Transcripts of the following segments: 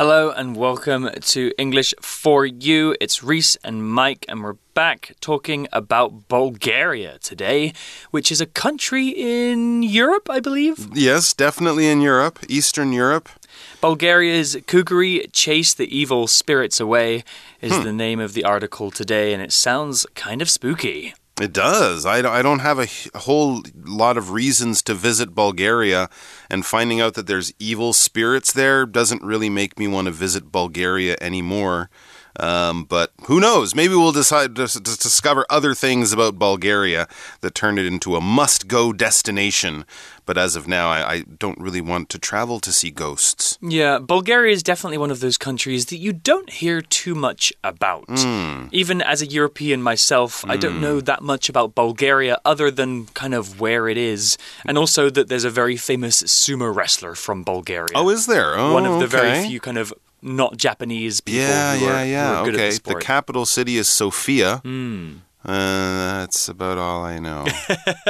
Hello and welcome to English for You. It's Reese and Mike, and we're back talking about Bulgaria today, which is a country in Europe, I believe. Yes, definitely in Europe, Eastern Europe. Bulgaria's Kukeri Chase the Evil Spirits Away is Hmm. the name of the article today, and it sounds kind of spooky. It does. I don't, I don't have a whole lot of reasons to visit Bulgaria, and finding out that there's evil spirits there doesn't really make me want to visit Bulgaria anymore. Um, but who knows? Maybe we'll decide to, to discover other things about Bulgaria that turn it into a must go destination. But as of now, I, I don't really want to travel to see ghosts. Yeah, Bulgaria is definitely one of those countries that you don't hear too much about. Hmm. Even as a European myself, I don't know that much about Bulgaria other than kind of where it is, and also that there's a very famous sumo wrestler from Bulgaria. Oh, is there? Oh, one of the very few kind of not Japanese people Yeah, yeah, are, yeah. who are good okay. the The capital city is Sofia. Hmm. Uh, that's about all I know.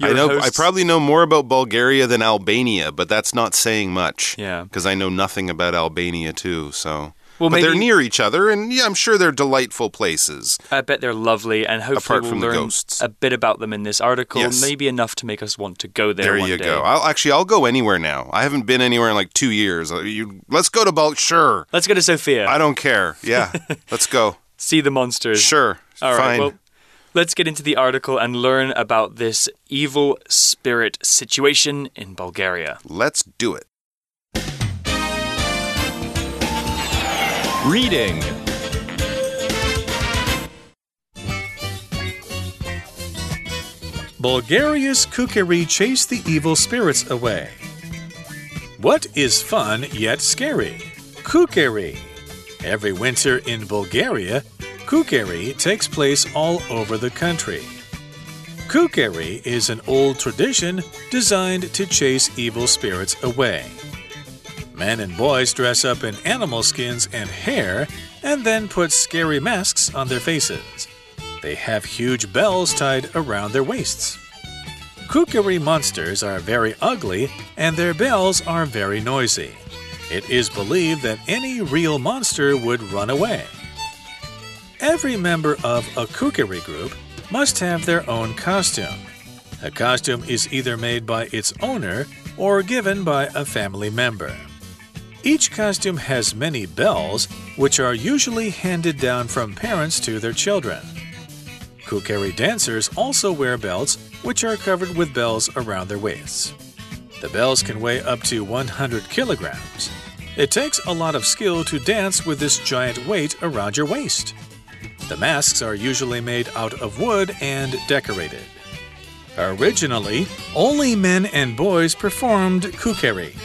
I know. I probably know more about Bulgaria than Albania, but that's not saying much. Yeah. Because I know nothing about Albania too. So. Well, but they're near each other, and yeah, I'm sure they're delightful places. I bet they're lovely, and hopefully Apart we'll from the learn ghosts. a bit about them in this article. Yes. Maybe enough to make us want to go there. There you day. go. I'll actually I'll go anywhere now. I haven't been anywhere in like two years. Uh, You, let's go to Bul. Sure. Let's go to Sofia. I don't care. Yeah. let's go. See the monsters. Sure. All right. Fine. Well, let's get into the article and learn about this evil spirit situation in Bulgaria. let's do it. Reading Bulgaria's kukeri chase the evil spirits away. What is fun yet scary? Kukeri. Every winter in Bulgaria, kukeri takes place all over the country. Kukeri is an old tradition designed to chase evil spirits away. Men and boys dress up in animal skins and hair and then put scary masks on their faces. They have huge bells tied around their waists. Kukeri monsters are very ugly and their bells are very noisy. It is believed that any real monster would run away. Every member of a kukeri group must have their own costume. A costume is either made by its owner or given by a family member. Each costume has many bells, which are usually handed down from parents to their children. Kukeri dancers also wear belts, which are covered with bells around their waists. The bells can weigh up to 100 kilograms. It takes a lot of skill to dance with this giant weight around your waist. The masks are usually made out of wood and decorated. Originally, only men and boys performed kukeri.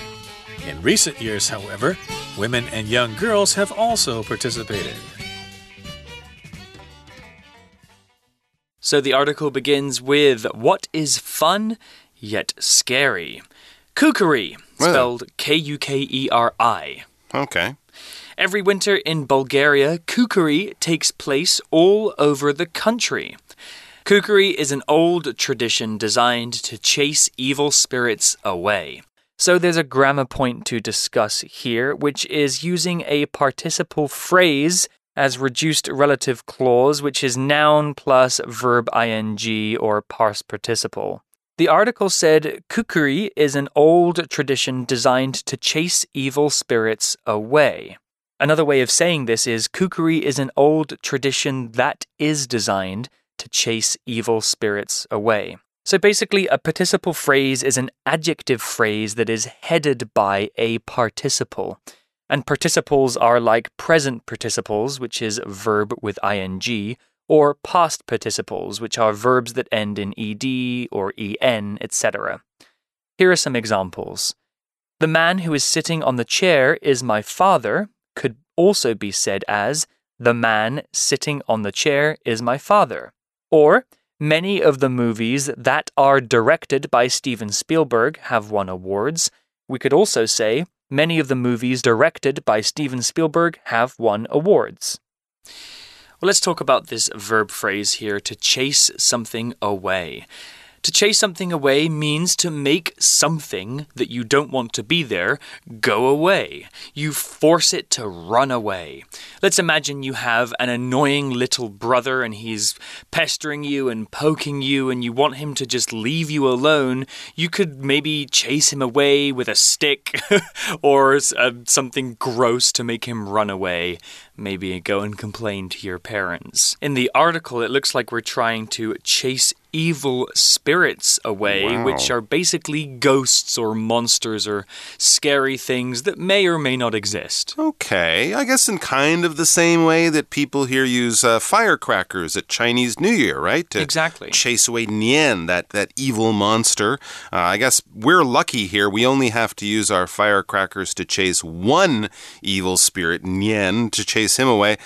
In recent years, however, women and young girls have also participated. So the article begins with What is fun yet scary? Kukeri, Well. spelled K U K E R I. Okay. Every winter in Bulgaria, kukeri takes place all over the country. Kukeri is an old tradition designed to chase evil spirits away. So there's a grammar point to discuss here, which is using a participle phrase as reduced relative clause, which is noun plus verb ing or past participle. The article said kukeri is an old tradition designed to chase evil spirits away. Another way of saying this is kukeri is an old tradition that is designed to chase evil spirits away. So basically, a participle phrase is an adjective phrase that is headed by a participle. And participles are like present participles, which is verb with ing, or past participles, which are verbs that end in ed or en, etc. Here are some examples. The man who is sitting on the chair is my father could also be said as the man sitting on the chair is my father. Or many of the movies that are directed by Steven Spielberg have won awards. We could also say many of the movies directed by Steven Spielberg have won awards. Well, let's talk about this verb phrase here to chase something away. To chase something away means to make something that you don't want to be there go away. You force it to run away. Let's imagine you have an annoying little brother and he's pestering you and poking you, and you want him to just leave you alone. You could maybe chase him away with a stick or uh, something gross to make him run away. Maybe go and complain to your parents. In the article, it looks like we're trying to chase evil spirits away, Wow. which are basically ghosts or monsters or scary things that may or may not exist. Okay, I guess in kind of the same way that people here use uh, firecrackers at Chinese New Year, right? To Exactly. chase away Nian, that, that evil monster. Uh, I guess we're lucky here. We only have to use our firecrackers to chase one evil spirit, Nian, to chase him away.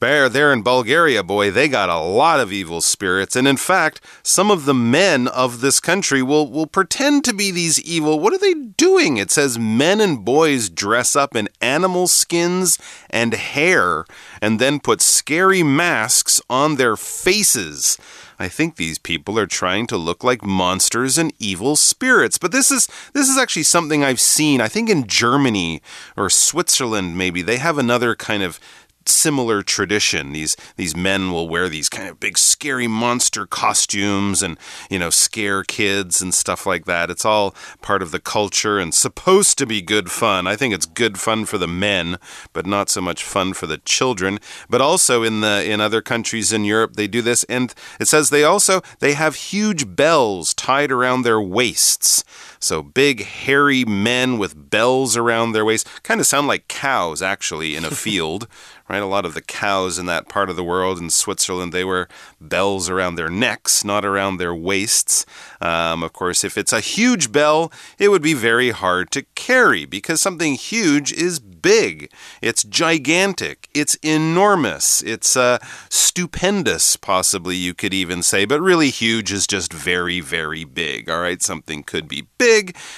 Bear there in Bulgaria, boy, they got a lot of evil spirits. And in fact, some of the men of this country will, will pretend to be these evil. What are they doing? It says men and boys dress up in animal skins and hair and then put scary masks on their faces. I think these people are trying to look like monsters and evil spirits. But this is this is actually something I've seen. I think in Germany or Switzerland maybe they have another kind of similar tradition. These these men will wear these kind of big scary monster costumes and you know scare kids and stuff like that. It's all part of the culture and supposed to be good fun. I think it's good fun for the men, but not so much fun for the children. But also in the in other countries in Europe they do this and it says they also they have huge bells tied around their waists. So big hairy men with bells around their waist kind of sound like cows actually in a field right? A lot of the cows in that part of the world in Switzerland, they wear bells around their necks, not around their waists. Um, of course, if it's a huge bell, it would be very hard to carry because something huge is big. It's gigantic. It's enormous. It's uh, stupendous, possibly you could even say, but really huge is just very, very big. All right, something could be big,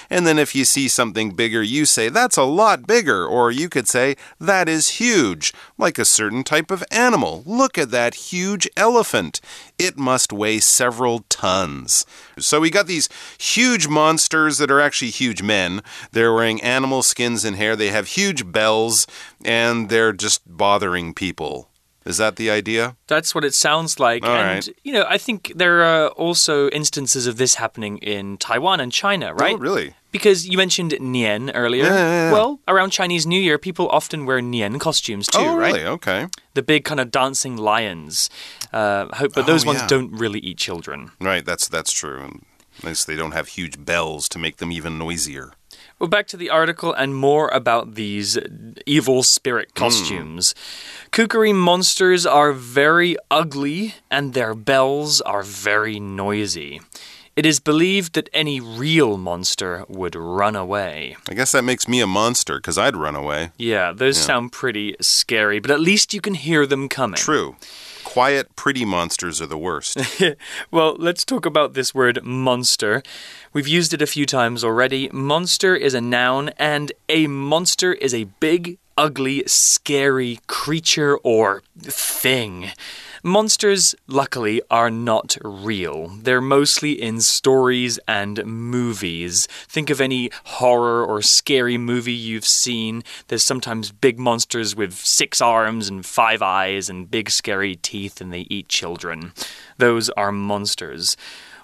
and then if you see something bigger, you say that's a lot bigger, or you could say that is huge, like a certain type of animal. Look at that huge elephant. It must weigh several tons. So we got these huge monsters that are actually huge men. They're wearing animal skins and hair. They have huge bells, and they're just bothering people. Is that the idea? That's what it sounds like. All and, right. you know, I think there are also instances of this happening in Taiwan and China, right? Oh, really? Because you mentioned Nian earlier. Yeah, yeah, yeah. Well, around Chinese New Year, people often wear Nian costumes too, oh, right? really? Okay. The big kind of dancing lions. Uh, hope, but Oh, those ones yeah. don't really eat children. Right, that's that's true. Least they don't have huge bells to make them even noisier. Well, back to the article and more about these evil spirit hmm. costumes. Kukeri monsters are very ugly and their bells are very noisy. It is believed that any real monster would run away. I guess that makes me a monster because I'd run away. Yeah, those sound pretty scary, but at least you can hear them coming. True. Quiet, pretty monsters are the worst. Well, let's talk about this word monster. We've used it a few times already. Monster is a noun, and a monster is a big, ugly, scary creature or thing. Monsters, luckily, are not real. They're mostly in stories and movies. Think of any horror or scary movie you've seen. There's sometimes big monsters with six arms and five eyes and big scary teeth, and they eat children. Those are monsters.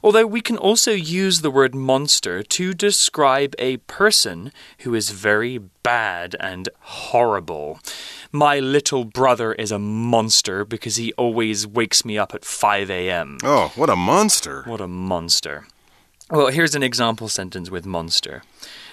Although we can also use the word monster to describe a person who is very bad and horrible. My little brother is a monster because he always wakes me up at 5 a.m. oh, what a monster. What a monster. Well, here's an example sentence with monster.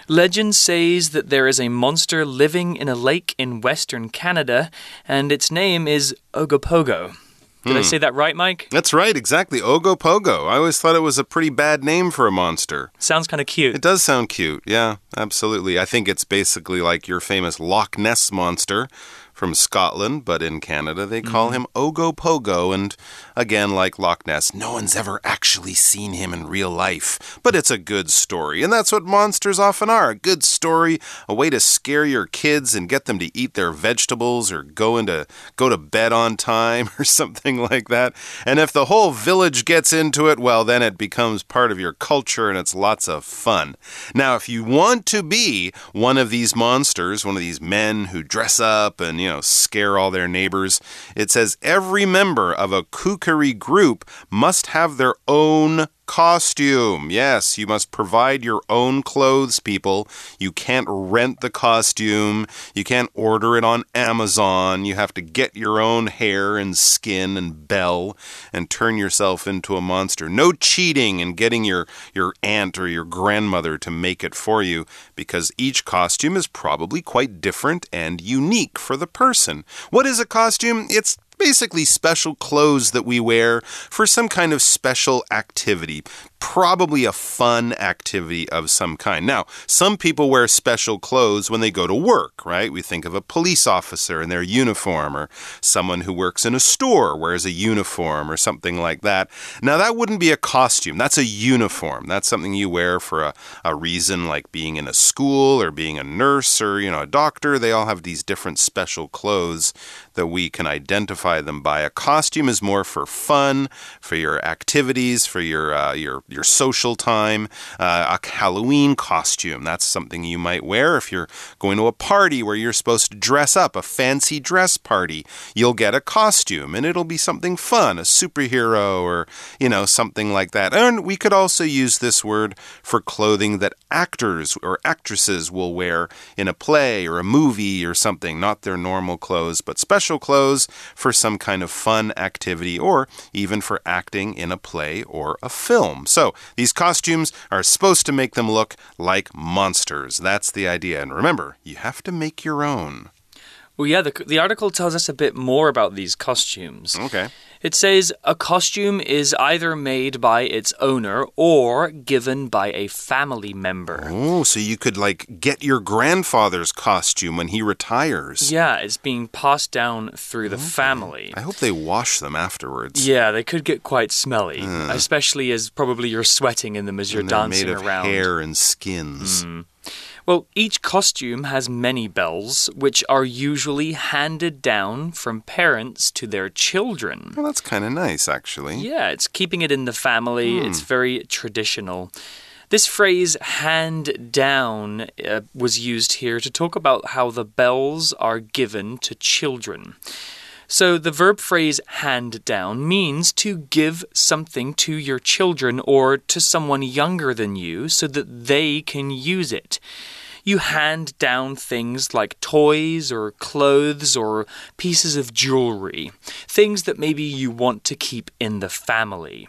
Legend says that there is a monster living in a lake in western Canada, and its name is Ogopogo. Did I hmm. say that right, Mike? That's right, exactly. Ogopogo. I always thought it was a pretty bad name for a monster. Sounds kind of cute. It does sound cute. Yeah, absolutely. I think it's basically like your famous Loch Ness monster from from Scotland, but in Canada they call mm-hmm. him Ogopogo. And again, like Loch Ness, no one's ever actually seen him in real life. But it's a good story. And that's what monsters often are a good story, a way to scare your kids and get them to eat their vegetables or go into go to bed on time or something like that. And if the whole village gets into it, well then it becomes part of your culture and it's lots of fun. Now, if you want to be one of these monsters, one of these men who dress up and, you know, scare all their neighbors, it says every member of a kukeri group must have their own costume. Yes, you must provide your own clothes, people. You can't rent the costume. You can't order it on Amazon. You have to get your own hair and skin and bell and turn yourself into a monster. No cheating and getting your, your aunt or your grandmother to make it for you because each costume is probably quite different and unique for the person. What is a costume? It's basically special clothes that we wear for some kind of special activity probably a fun activity of some kind. Now, some people wear special clothes when they go to work, right? We think of a police officer in their uniform, or someone who works in a store wears a uniform, or something like that. Now, that wouldn't be a costume. That's a uniform. That's something you wear for a, a reason like being in a school, or being a nurse, or, you know, a doctor. They all have these different special clothes that we can identify them by. A costume is more for fun, for your activities, for your, uh, your, your social time, uh, a Halloween costume. That's something you might wear if you're going to a party where you're supposed to dress up, a fancy dress party. You'll get a costume and it'll be something fun, a superhero or, you know, something like that. And we could also use this word for clothing that actors or actresses will wear in a play or a movie or something, not their normal clothes, but special clothes for some kind of fun activity or even for acting in a play or a film. So, so, these costumes are supposed to make them look like monsters. That's the idea. And remember, you have to make your own. Well, yeah, the, the article tells us a bit more about these costumes. Okay. It says a costume is either made by its owner or given by a family member. Oh, so you could like get your grandfather's costume when he retires. Yeah, it's being passed down through the okay. family. I hope they wash them afterwards. Yeah, they could get quite smelly, uh. especially as probably you're sweating in them as you're dancing made of around. Hair and skins. Mm. Well, each costume has many bells, which are usually handed down from parents to their children. Well, that's kind of nice, actually. Yeah, it's keeping it in the family, it's very traditional. This phrase, hand down, uh, was used here to talk about how the bells are given to children. So the verb phrase hand down means to give something to your children or to someone younger than you so that they can use it. You hand down things like toys or clothes or pieces of jewelry, things that maybe you want to keep in the family.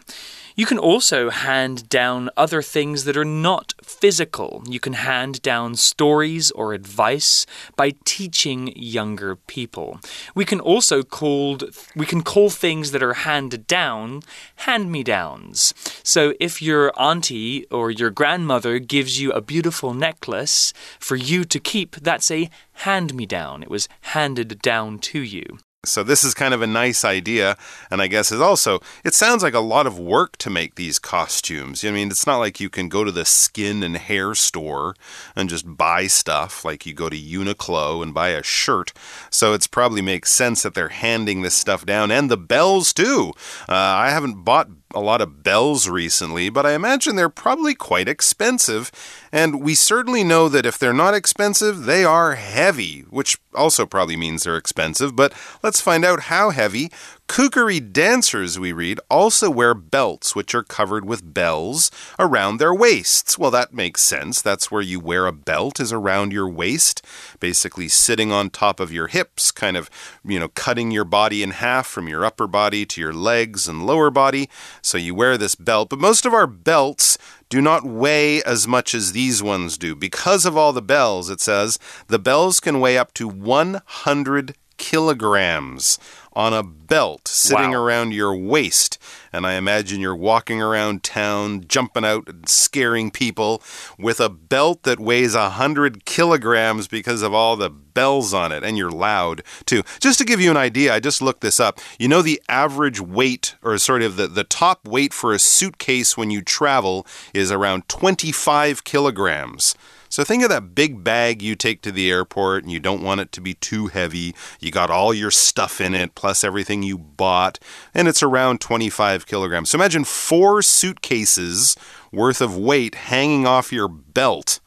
You can also hand down other things that are not physical. You can hand down stories or advice by teaching younger people. We can also call we can call things that are handed down hand-me-downs. So if your auntie or your grandmother gives you a beautiful necklace for you to keep, that's a hand-me-down. It was handed down to you. So this is kind of a nice idea, and I guess it also it sounds like a lot of work to make these costumes. I mean, it's not like you can go to the skin and hair store and just buy stuff like you go to Uniqlo and buy a shirt. So it's probably makes sense that they're handing this stuff down, and the bells too. Uh, I haven't bought a lot of bells recently, but I imagine they're probably quite expensive. And we certainly know that if they're not expensive, they are heavy, which also probably means they're expensive. But let's find out how heavy. Kukeri dancers, we read, also wear belts which are covered with bells around their waists. Well, that makes sense. That's where you wear a belt, is around your waist, basically sitting on top of your hips, kind of, you know, cutting your body in half from your upper body to your legs and lower body. So you wear this belt. But most of our belts do not weigh as much as these ones do. Because of all the bells, it says, the bells can weigh up to 100 kilograms on a belt sitting Wow. around your waist. And I imagine you're walking around town, jumping out and scaring people with a belt that weighs a hundred kilograms because of all the bells on it. And you're loud too. Just to give you an idea, I just looked this up. You know, the average weight, or sort of the, the top weight for a suitcase when you travel is around 25 kilograms. So think of that big bag you take to the airport and you don't want it to be too heavy. You got all your stuff in it, plus everything you bought, and it's around 25 kilograms. So imagine four suitcases worth of weight hanging off your belt.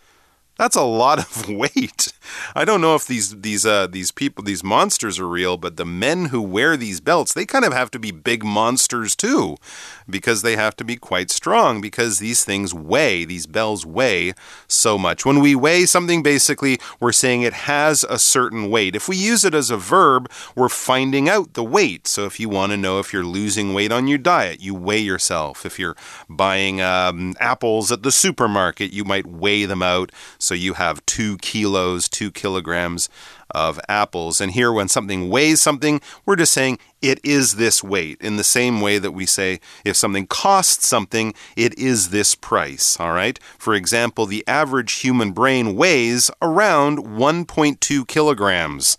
That's a lot of weight. I don't know if these these uh, these people these monsters are real, but the men who wear these belts they kind of have to be big monsters too, because they have to be quite strong. Because these things weigh these bells weigh so much. When we weigh something, basically we're saying it has a certain weight. If we use it as a verb, we're finding out the weight. So if you want to know if you're losing weight on your diet, you weigh yourself. If you're buying um, apples at the supermarket, you might weigh them out. You have two kilos, two kilograms of apples. And here, when something weighs something, we're just saying it is this weight. In the same way that we say if something costs something, it is this price. All right. For example, the average human brain weighs around 1.2 kilograms.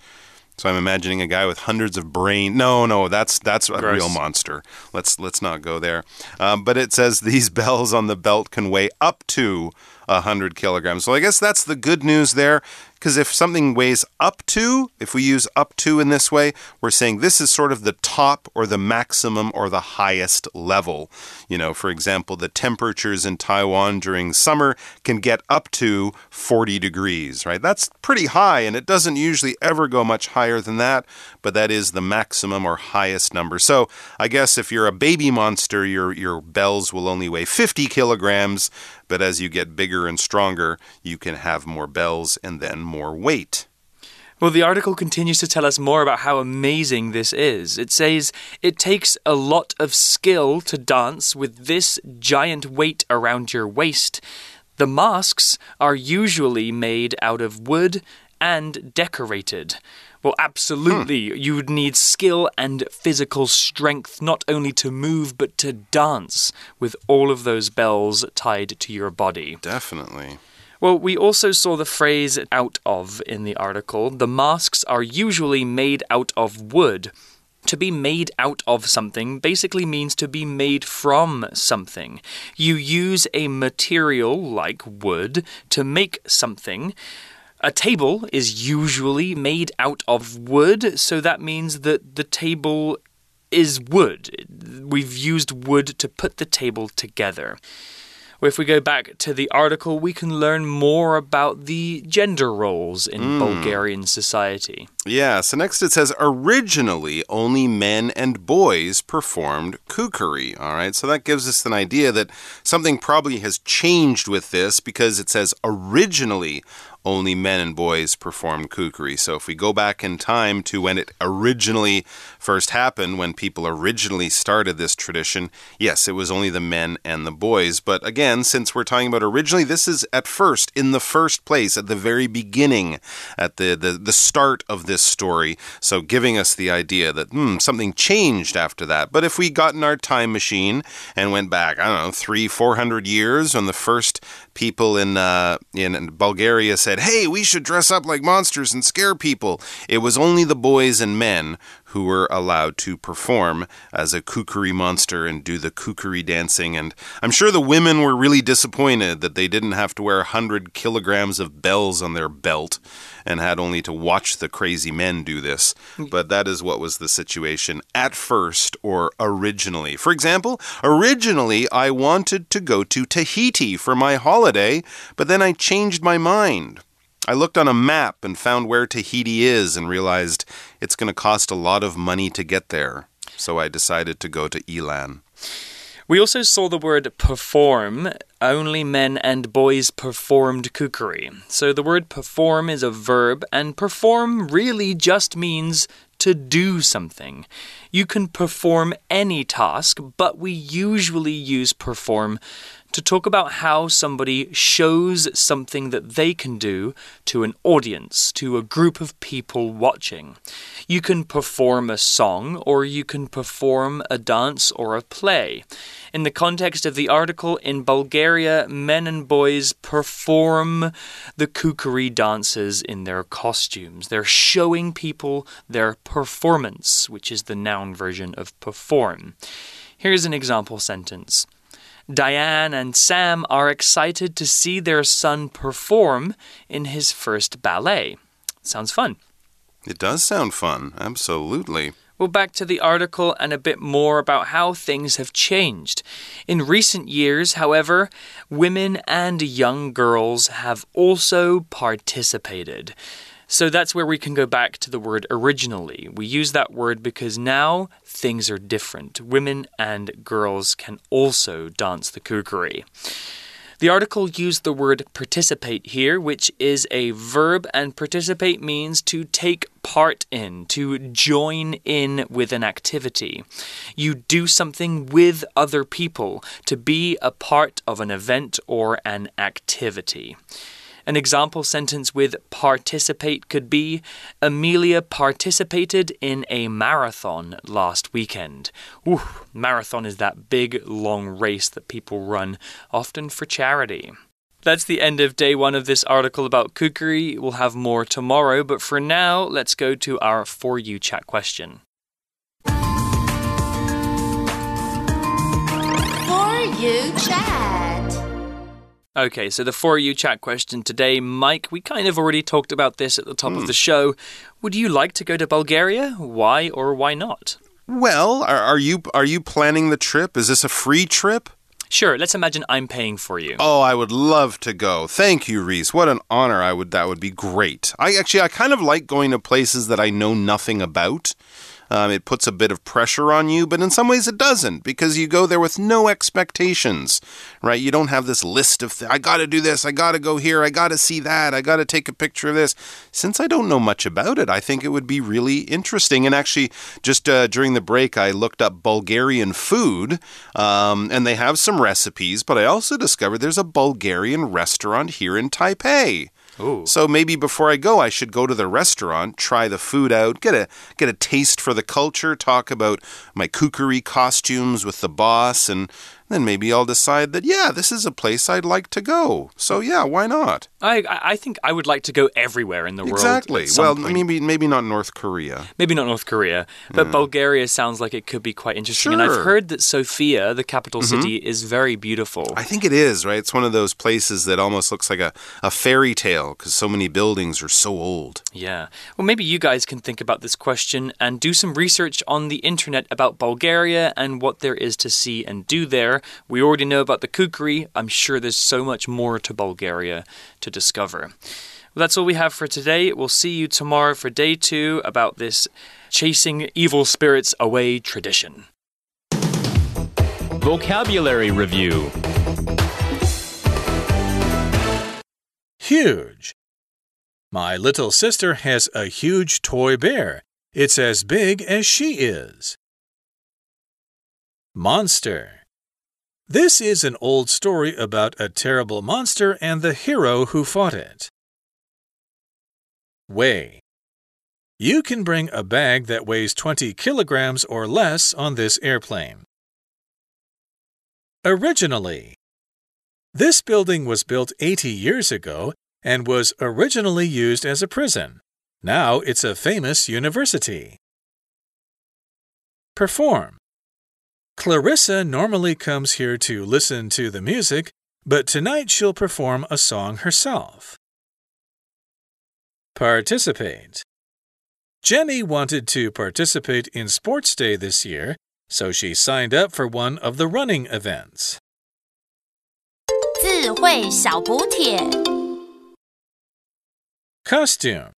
So I'm imagining a guy with hundreds of brain. No, no, that's that's a Gross. real monster. Let's let's not go there. Um, but it says these bells on the belt can weigh up to hundred kilograms. So I guess that's the good news there. Because if something weighs up to, if we use up to in this way, we're saying this is sort of the top or the maximum or the highest level. You know, for example, the temperatures in Taiwan during summer can get up to 40 degrees, right? That's pretty high, and it doesn't usually ever go much higher than that, but that is the maximum or highest number. So I guess if you're a baby monster, your, your bells will only weigh 50 kilograms, but as you get bigger and stronger, you can have more bells and then more weight. Well, the article continues to tell us more about how amazing this is. It says it takes a lot of skill to dance with this giant weight around your waist. The masks are usually made out of wood and decorated. Well, absolutely. Hmm. You would need skill and physical strength not only to move, but to dance with all of those bells tied to your body. Definitely. Well, we also saw the phrase out of in the article. The masks are usually made out of wood. To be made out of something basically means to be made from something. You use a material like wood to make something. A table is usually made out of wood, so that means that the table is wood. We've used wood to put the table together. If we go back to the article, we can learn more about the gender roles in hmm. Bulgarian society. Yeah, so next it says originally only men and boys performed kukeri. All right, so that gives us an idea that something probably has changed with this because it says originally only men and boys performed kukeri. So if we go back in time to when it originally first happened, when people originally started this tradition, yes, it was only the men and the boys. But again, since we're talking about originally, this is at first, in the first place, at the very beginning, at the, the, the start of this story. So giving us the idea that hmm, something changed after that. But if we got in our time machine and went back, I don't know, three, four hundred years when the first people in uh, in Bulgaria said, "Hey, we should dress up like monsters and scare people." It was only the boys and men who were allowed to perform as a kukeri monster and do the kukeri dancing. And I'm sure the women were really disappointed that they didn't have to wear 100 kilograms of bells on their belt and had only to watch the crazy men do this. But that is what was the situation at first or originally. For example, originally I wanted to go to Tahiti for my holiday, but then I changed my mind. I looked on a map and found where Tahiti is and realized it's going to cost a lot of money to get there. So I decided to go to Yilan. We also saw the word perform. Only men and boys performed kukeri. So the word perform is a verb, and perform really just means to do something. You can perform any task, but we usually use perform to talk about how somebody shows something that they can do to an audience, to a group of people watching. You can perform a song or you can perform a dance or a play. In the context of the article, in Bulgaria, men and boys perform the kukeri dances in their costumes. They're showing people their performance, which is the noun version of perform. Here's an example sentence. Diane and Sam are excited to see their son perform in his first ballet. Sounds fun. It does sound fun, absolutely. Well, back to the article and a bit more about how things have changed. In recent years, however, women and young girls have also participated. So that's where we can go back to the word originally. We use that word because now things are different. Women and girls can also dance the kukeri. The article used the word participate here, which is a verb, and participate means to take part in, to join in with an activity. You do something with other people, to be a part of an event or an activity. An example sentence with participate could be Amelia participated in a marathon last weekend. Ooh, marathon is that big, long race that people run, often for charity. That's the end of day one of this article about kukeri. We'll have more tomorrow, but for now, let's go to our For You chat question. For You chat. Okay, so the For You chat question today, Mike, we kind of already talked about this at the top of the hmm. show. Would you like to go to Bulgaria? Why or why not? Well, are, are you are you planning the trip? Is this a free trip? Sure, let's imagine I'm paying for you. Oh, I would love to go. Thank you, Reese. What an honor. I would that would be great. I actually I kind of like going to places that I know nothing about. Um, it puts a bit of pressure on you, but in some ways it doesn't because you go there with no expectations, right? You don't have this list of, I got to do this, I got to go here, I got to see that, I got to take a picture of this. Since I don't know much about it, I think it would be really interesting. And actually, just uh, during the break, I looked up Bulgarian food, um, and they have some recipes, but I also discovered there's a Bulgarian restaurant here in Taipei. Ooh. So maybe before I go, I should go to the restaurant, try the food out, get a get a taste for the culture, talk about my kukeri costumes with the boss, and then maybe I'll decide that yeah, this is a place I'd like to go. So yeah, why not? I, I think I would like to go everywhere in the world. Exactly. Well, point. maybe maybe not North Korea. Maybe not North Korea, but Bulgaria sounds like it could be quite interesting. And I've heard that Sofia, the capital mm-hmm. city, is very beautiful. I think it is, right? It's one of those places that almost looks like a, a fairy tale because so many buildings are so old. Yeah. Well, maybe you guys can think about this question and do some research on the internet about Bulgaria and what there is to see and do there. We already know about the kukeri. I'm sure there's so much more to Bulgaria to discover. Well, that's all we have for today. We'll see you tomorrow for day two about this chasing evil spirits away tradition. Vocabulary Review Huge. My little sister has a huge toy bear. It's as big as she is. Monster. This is an old story about a terrible monster and the hero who fought it. Weigh. You can bring a bag that weighs 20 kilograms or less on this airplane. Originally. This building was built 80 years ago and was originally used as a prison. Now it's a famous university. Perform. Clarissa normally comes here to listen to the music, but tonight she'll perform a song herself. Participate. Jenny wanted to participate in Sports Day this year, so she signed up for one of the running events. 智慧小补帖。 Costume